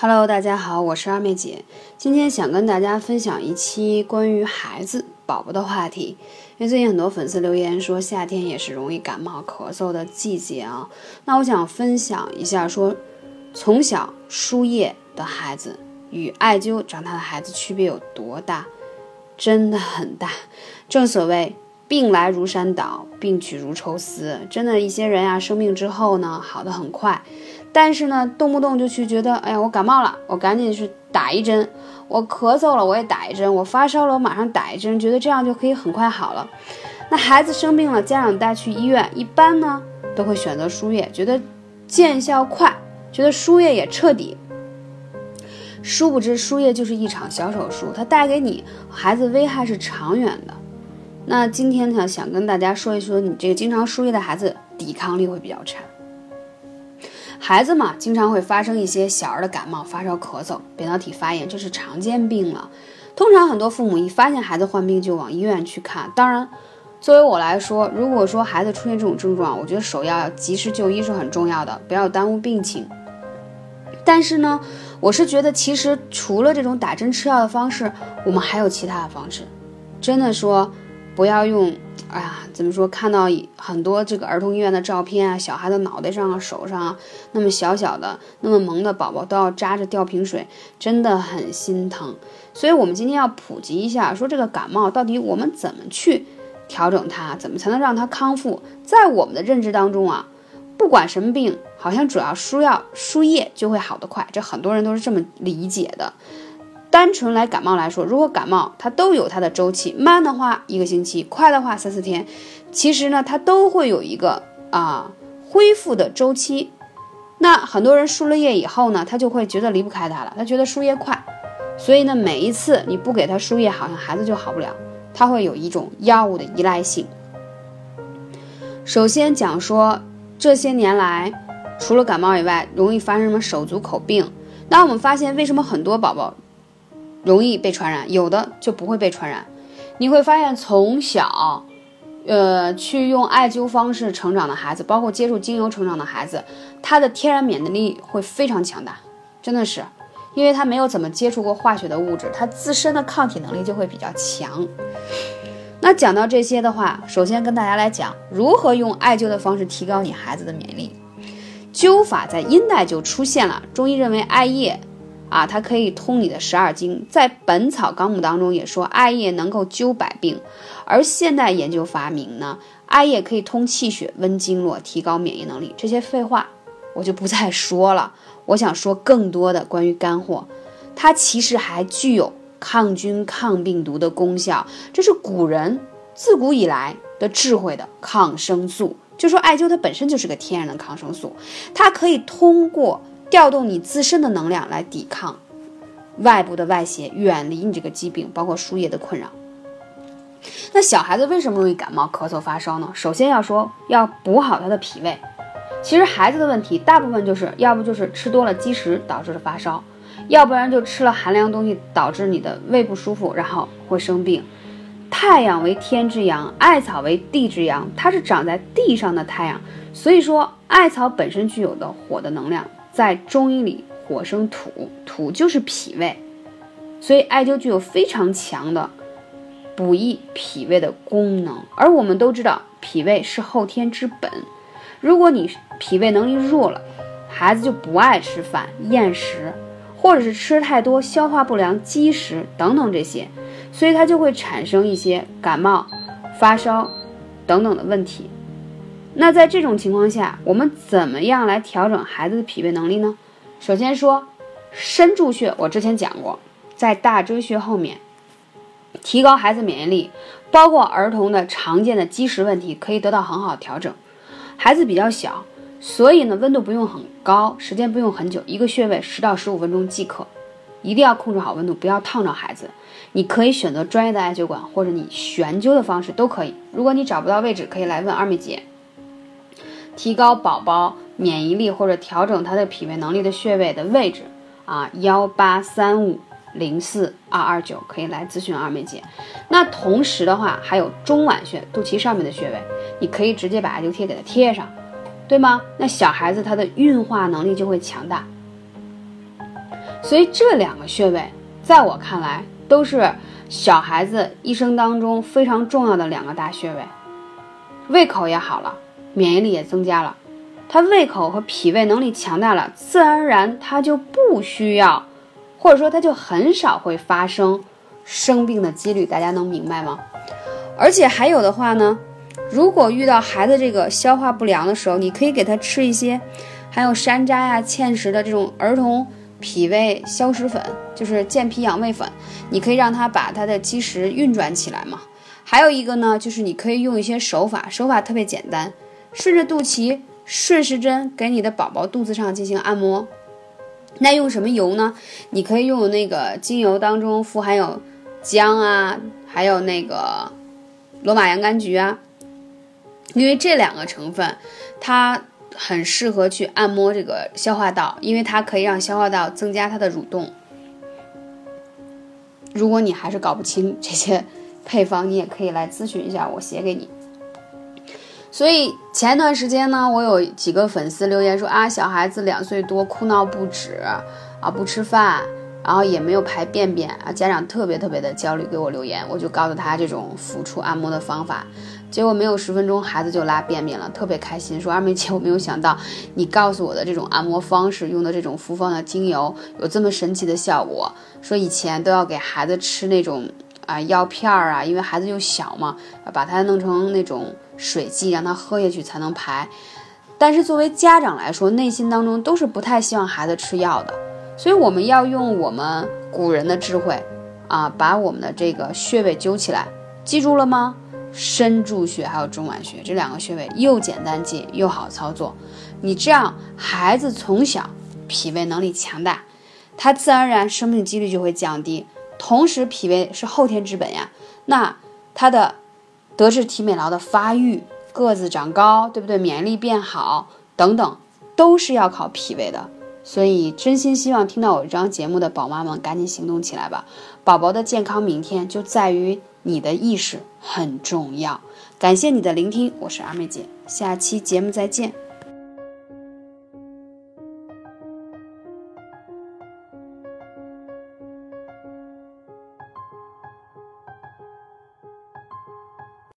Hello，大家好，我是二妹姐。今天想跟大家分享一期关于孩子宝宝的话题。因为最近很多粉丝留言说，夏天也是容易感冒咳嗽的季节啊。那我想分享一下，说从小输液的孩子与艾灸长大的孩子区别有多大？真的很大。正所谓病来如山倒，病去如抽丝。真的，一些人啊，生病之后呢，好的很快。但是呢，动不动就去觉得，哎呀，我感冒了，我赶紧去打一针；我咳嗽了，我也打一针；我发烧了，我马上打一针，觉得这样就可以很快好了。那孩子生病了，家长带去医院，一般呢都会选择输液，觉得见效快，觉得输液也彻底。殊不知，输液就是一场小手术，它带给你孩子危害是长远的。那今天呢，想跟大家说一说，你这个经常输液的孩子，抵抗力会比较差。孩子嘛，经常会发生一些小儿的感冒、发烧、咳嗽、扁桃体发炎，这是常见病了。通常很多父母一发现孩子患病就往医院去看。当然，作为我来说，如果说孩子出现这种症状，我觉得首要要及时就医是很重要的，不要耽误病情。但是呢，我是觉得其实除了这种打针吃药的方式，我们还有其他的方式。真的说，不要用。哎呀，怎么说？看到很多这个儿童医院的照片啊，小孩的脑袋上、手上那么小小的、那么萌的宝宝都要扎着吊瓶水，真的很心疼。所以，我们今天要普及一下，说这个感冒到底我们怎么去调整它，怎么才能让它康复？在我们的认知当中啊，不管什么病，好像主要输药输液就会好得快，这很多人都是这么理解的。单纯来感冒来说，如果感冒它都有它的周期，慢的话一个星期，快的话三四天，其实呢它都会有一个啊恢复的周期。那很多人输了液以后呢，他就会觉得离不开它了，他觉得输液快，所以呢每一次你不给他输液，好像孩子就好不了，他会有一种药物的依赖性。首先讲说这些年来，除了感冒以外，容易发生什么手足口病？那我们发现为什么很多宝宝？容易被传染，有的就不会被传染。你会发现，从小，呃，去用艾灸方式成长的孩子，包括接触精油成长的孩子，他的天然免疫力会非常强大，真的是，因为他没有怎么接触过化学的物质，他自身的抗体能力就会比较强。那讲到这些的话，首先跟大家来讲如何用艾灸的方式提高你孩子的免疫力。灸法在殷代就出现了，中医认为艾叶。啊，它可以通你的十二经，在《本草纲目》当中也说艾叶能够灸百病，而现代研究发明呢，艾叶可以通气血、温经络、提高免疫能力。这些废话我就不再说了，我想说更多的关于干货，它其实还具有抗菌、抗病毒的功效，这是古人自古以来的智慧的抗生素。就说艾灸它本身就是个天然的抗生素，它可以通过。调动你自身的能量来抵抗外部的外邪，远离你这个疾病，包括输液的困扰。那小孩子为什么容易感冒、咳嗽、发烧呢？首先要说要补好他的脾胃。其实孩子的问题大部分就是要不就是吃多了积食导致的发烧，要不然就吃了寒凉东西导致你的胃不舒服，然后会生病。太阳为天之阳，艾草为地之阳，它是长在地上的太阳，所以说艾草本身具有的火的能量。在中医里，火生土，土就是脾胃，所以艾灸具有非常强的补益脾胃的功能。而我们都知道，脾胃是后天之本。如果你脾胃能力弱了，孩子就不爱吃饭、厌食，或者是吃太多、消化不良、积食等等这些，所以他就会产生一些感冒、发烧等等的问题。那在这种情况下，我们怎么样来调整孩子的脾胃能力呢？首先说，深柱穴，我之前讲过，在大椎穴后面，提高孩子免疫力，包括儿童的常见的积食问题，可以得到很好的调整。孩子比较小，所以呢，温度不用很高，时间不用很久，一个穴位十到十五分钟即可。一定要控制好温度，不要烫着孩子。你可以选择专业的艾灸馆，或者你悬灸的方式都可以。如果你找不到位置，可以来问二妹姐。提高宝宝免疫力或者调整他的脾胃能力的穴位的位置啊，幺八三五零四二二九可以来咨询二妹姐。那同时的话，还有中脘穴，肚脐上面的穴位，你可以直接把艾灸贴给它贴上，对吗？那小孩子他的运化能力就会强大。所以这两个穴位，在我看来都是小孩子一生当中非常重要的两个大穴位。胃口也好了，免疫力也增加了，他胃口和脾胃能力强大了，自然而然他就不需要，或者说他就很少会发生生病的几率。大家能明白吗？而且还有的话呢，如果遇到孩子这个消化不良的时候，你可以给他吃一些。还有山楂呀、芡实的这种儿童脾胃消食粉，就是健脾养胃粉，你可以让他把他的积食运转起来嘛。还有一个呢，就是你可以用一些手法，手法特别简单，顺着肚脐顺时针给你的宝宝肚子上进行按摩。那用什么油呢？你可以用那个精油当中富含有姜啊，还有那个罗马洋甘菊啊，因为这两个成分，它。很适合去按摩这个消化道，因为它可以让消化道增加它的蠕动。如果你还是搞不清这些配方，你也可以来咨询一下，我写给你。所以前一段时间呢，我有几个粉丝留言说啊，小孩子两岁多哭闹不止啊，不吃饭，然后也没有排便便啊，家长特别特别的焦虑，给我留言，我就告诉他这种抚触按摩的方法。结果没有十分钟，孩子就拉便便了，特别开心，说二妹姐，我没有想到你告诉我的这种按摩方式，用的这种复方的精油有这么神奇的效果。说以前都要给孩子吃那种啊药片儿啊，因为孩子又小嘛，把它弄成那种水剂让他喝下去才能排。但是作为家长来说，内心当中都是不太希望孩子吃药的，所以我们要用我们古人的智慧啊，把我们的这个穴位揪起来，记住了吗？深柱穴还有中脘穴这两个穴位又简单记又好操作，你这样孩子从小脾胃能力强大，他自然而然生病几率就会降低。同时脾胃是后天之本呀，那他的德智体美劳的发育、个子长高，对不对？免疫力变好等等，都是要靠脾胃的。所以真心希望听到我这张节目的宝妈们赶紧行动起来吧，宝宝的健康明天就在于。你的意识很重要，感谢你的聆听，我是阿妹姐，下期节目再见。